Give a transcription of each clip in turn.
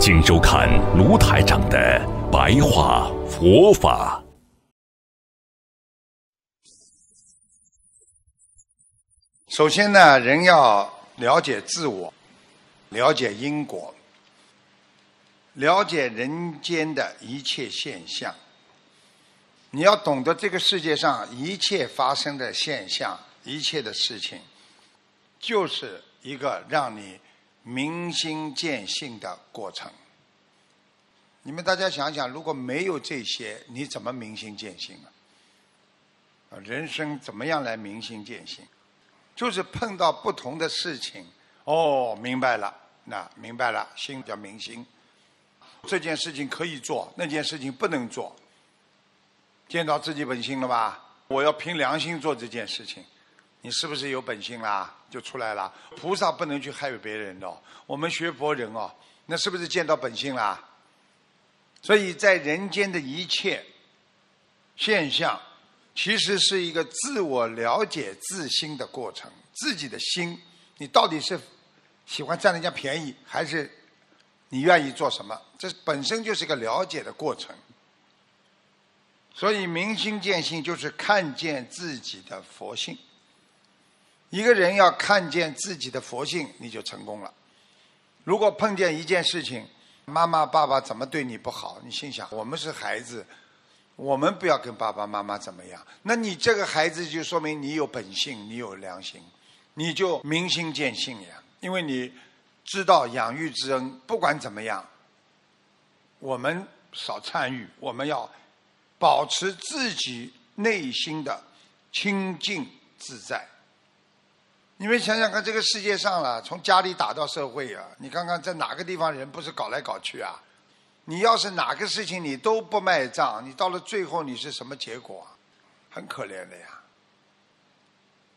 请收看卢台长的白话佛法。首先呢，人要了解自我，了解因果，了解人间的一切现象。你要懂得这个世界上一切发生的现象，一切的事情，就是一个让你明心见性的过程。你们大家想想，如果没有这些，你怎么明心见性啊？人生怎么样来明心见性？就是碰到不同的事情，哦，明白了，那明白了，心叫明心。这件事情可以做，那件事情不能做。见到自己本性了吧？我要凭良心做这件事情，你是不是有本性啦？就出来了。菩萨不能去害别人的，我们学佛人哦，那是不是见到本性啦？所以在人间的一切现象，其实是一个自我了解自心的过程。自己的心，你到底是喜欢占人家便宜，还是你愿意做什么？这本身就是一个了解的过程。所以明心见性，就是看见自己的佛性。一个人要看见自己的佛性，你就成功了。如果碰见一件事情，妈妈、爸爸怎么对你不好？你心想，我们是孩子，我们不要跟爸爸妈妈怎么样？那你这个孩子就说明你有本性，你有良心，你就明心见性呀。因为你知道养育之恩，不管怎么样，我们少参与，我们要保持自己内心的清净自在。你们想想看，这个世界上了，从家里打到社会啊，你看看在哪个地方人不是搞来搞去啊？你要是哪个事情你都不卖账，你到了最后你是什么结果？很可怜的呀。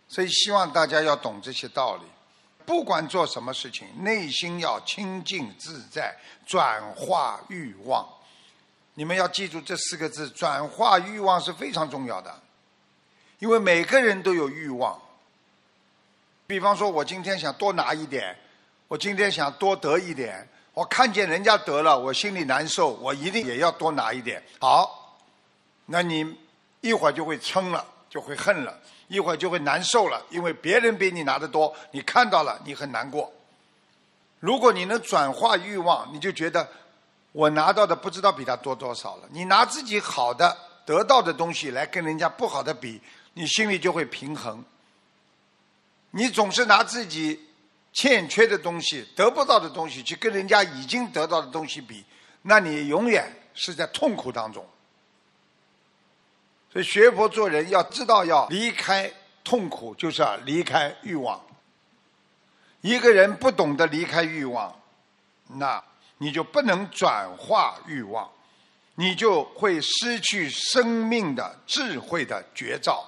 所以希望大家要懂这些道理，不管做什么事情，内心要清净自在，转化欲望。你们要记住这四个字：转化欲望是非常重要的，因为每个人都有欲望。比方说，我今天想多拿一点，我今天想多得一点，我看见人家得了，我心里难受，我一定也要多拿一点。好，那你一会儿就会撑了，就会恨了，一会儿就会难受了，因为别人比你拿的多，你看到了，你很难过。如果你能转化欲望，你就觉得我拿到的不知道比他多多少了。你拿自己好的得到的东西来跟人家不好的比，你心里就会平衡。你总是拿自己欠缺的东西、得不到的东西去跟人家已经得到的东西比，那你永远是在痛苦当中。所以学佛做人要知道要离开痛苦，就是要离开欲望。一个人不懂得离开欲望，那你就不能转化欲望，你就会失去生命的智慧的绝招。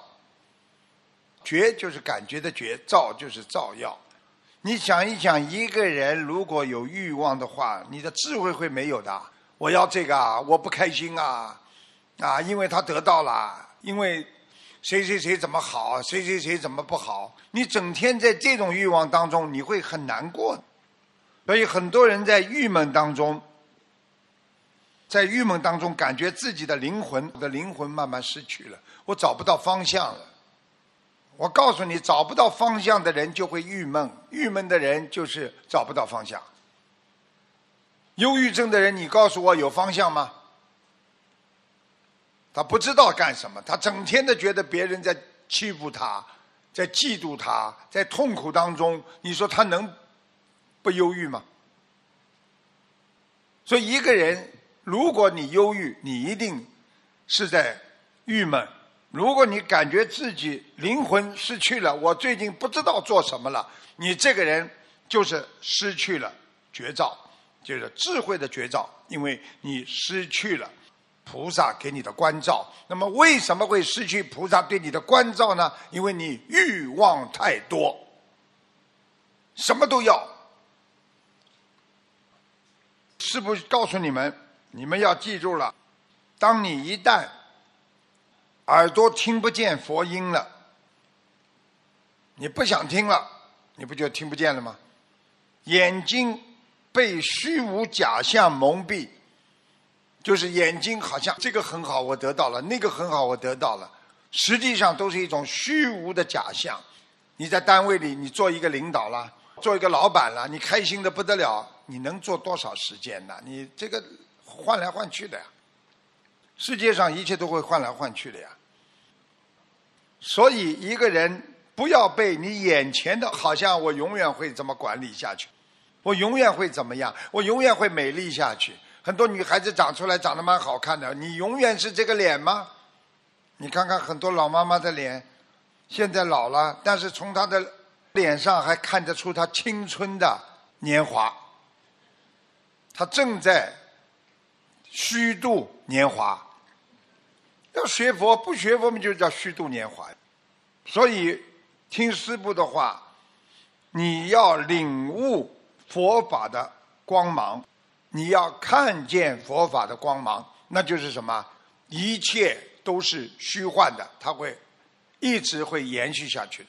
觉就是感觉的觉，照就是照耀。你想一想，一个人如果有欲望的话，你的智慧会没有的。我要这个啊，我不开心啊，啊，因为他得到了，因为谁谁谁怎么好，谁谁谁怎么不好。你整天在这种欲望当中，你会很难过。所以很多人在郁闷当中，在郁闷当中，感觉自己的灵魂我的灵魂慢慢失去了，我找不到方向了。我告诉你，找不到方向的人就会郁闷，郁闷的人就是找不到方向。忧郁症的人，你告诉我有方向吗？他不知道干什么，他整天的觉得别人在欺负他，在嫉妒他，在痛苦当中，你说他能不忧郁吗？所以，一个人如果你忧郁，你一定是在郁闷。如果你感觉自己灵魂失去了，我最近不知道做什么了，你这个人就是失去了绝招，就是智慧的绝招，因为你失去了菩萨给你的关照。那么为什么会失去菩萨对你的关照呢？因为你欲望太多，什么都要。是不是告诉你们，你们要记住了，当你一旦耳朵听不见佛音了，你不想听了，你不就听不见了吗？眼睛被虚无假象蒙蔽，就是眼睛好像这个很好，我得到了；那个很好，我得到了。实际上都是一种虚无的假象。你在单位里，你做一个领导了，做一个老板了，你开心的不得了。你能做多少时间呢？你这个换来换去的呀。世界上一切都会换来换去的呀。所以一个人不要被你眼前的，好像我永远会这么管理下去，我永远会怎么样？我永远会美丽下去。很多女孩子长出来长得蛮好看的，你永远是这个脸吗？你看看很多老妈妈的脸，现在老了，但是从她的脸上还看得出她青春的年华。她正在虚度年华。要学佛，不学佛，们就叫虚度年华。所以听师父的话，你要领悟佛法的光芒，你要看见佛法的光芒，那就是什么？一切都是虚幻的，它会一直会延续下去的。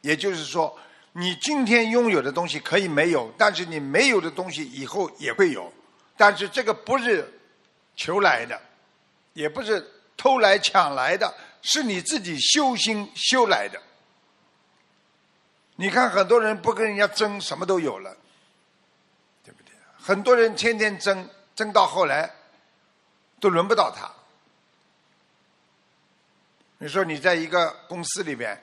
也就是说。你今天拥有的东西可以没有，但是你没有的东西以后也会有。但是这个不是求来的，也不是偷来抢来的，是你自己修心修来的。你看很多人不跟人家争，什么都有了，对不对？很多人天天争，争到后来都轮不到他。你说你在一个公司里边，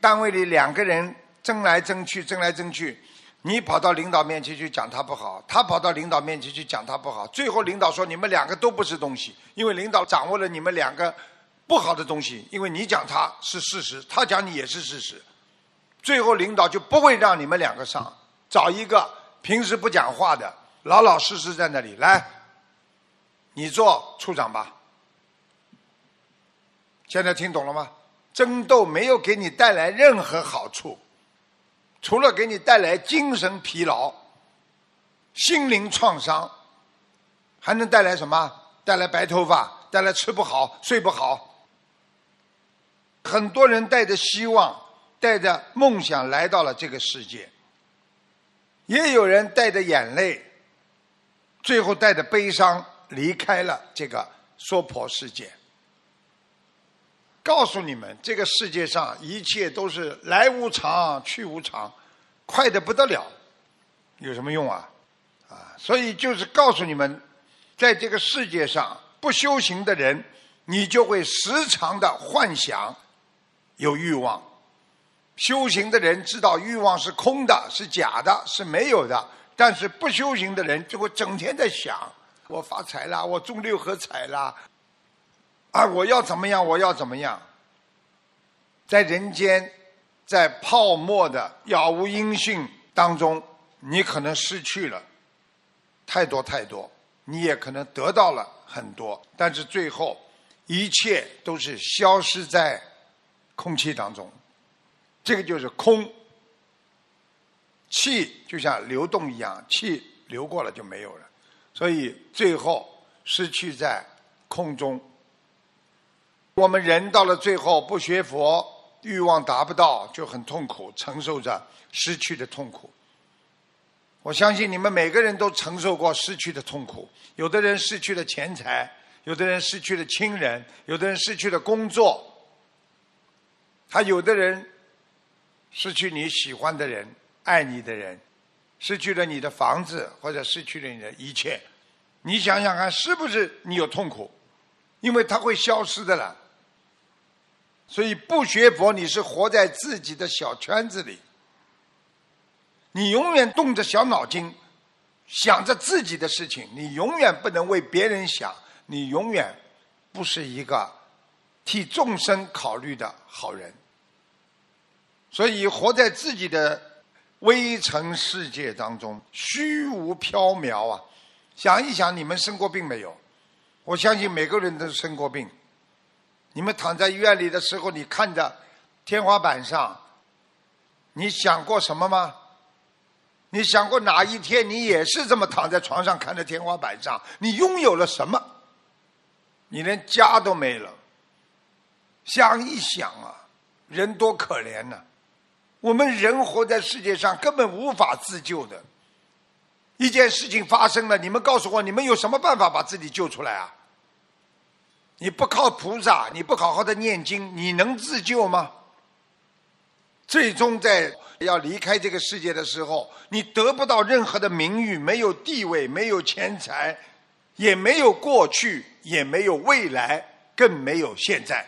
单位里两个人。争来争去，争来争去，你跑到领导面前去讲他不好，他跑到领导面前去讲他不好，最后领导说你们两个都不是东西，因为领导掌握了你们两个不好的东西，因为你讲他是事实，他讲你也是事实，最后领导就不会让你们两个上，找一个平时不讲话的，老老实实在那里来，你做处长吧。现在听懂了吗？争斗没有给你带来任何好处。除了给你带来精神疲劳、心灵创伤，还能带来什么？带来白头发，带来吃不好、睡不好。很多人带着希望、带着梦想来到了这个世界，也有人带着眼泪，最后带着悲伤离开了这个娑婆世界。告诉你们，这个世界上一切都是来无常，去无常，快的不得了，有什么用啊？啊，所以就是告诉你们，在这个世界上不修行的人，你就会时常的幻想有欲望；修行的人知道欲望是空的，是假的，是没有的。但是不修行的人就会整天在想：我发财了，我中六合彩了。啊！我要怎么样？我要怎么样？在人间，在泡沫的杳无音讯当中，你可能失去了太多太多，你也可能得到了很多，但是最后一切都是消失在空气当中。这个就是空，气就像流动一样，气流过了就没有了，所以最后失去在空中。我们人到了最后不学佛，欲望达不到就很痛苦，承受着失去的痛苦。我相信你们每个人都承受过失去的痛苦。有的人失去了钱财，有的人失去了亲人，有的人失去了工作，还有的人失去你喜欢的人、爱你的人，失去了你的房子，或者失去了你的一切。你想想看，是不是你有痛苦？因为它会消失的了。所以不学佛，你是活在自己的小圈子里，你永远动着小脑筋，想着自己的事情，你永远不能为别人想，你永远不是一个替众生考虑的好人。所以活在自己的微尘世界当中，虚无缥缈啊！想一想，你们生过病没有？我相信每个人都生过病。你们躺在医院里的时候，你看着天花板上，你想过什么吗？你想过哪一天你也是这么躺在床上看着天花板上？你拥有了什么？你连家都没了。想一想啊，人多可怜呐！我们人活在世界上，根本无法自救的。一件事情发生了，你们告诉我，你们有什么办法把自己救出来啊？你不靠菩萨，你不好好的念经，你能自救吗？最终在要离开这个世界的时候，你得不到任何的名誉，没有地位，没有钱财，也没有过去，也没有未来，更没有现在。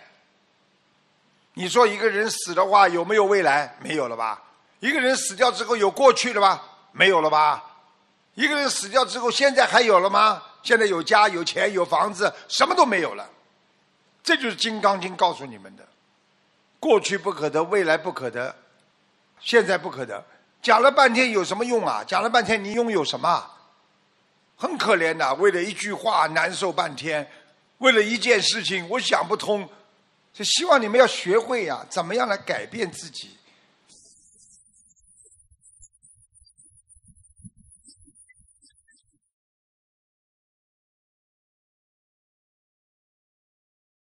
你说一个人死的话有没有未来？没有了吧。一个人死掉之后有过去了吧？没有了吧。一个人死掉之后现在还有了吗？现在有家有钱有房子，什么都没有了。这就是《金刚经》告诉你们的：过去不可得，未来不可得，现在不可得。讲了半天有什么用啊？讲了半天你拥有什么？很可怜的，为了一句话难受半天，为了一件事情我想不通。就希望你们要学会呀，怎么样来改变自己。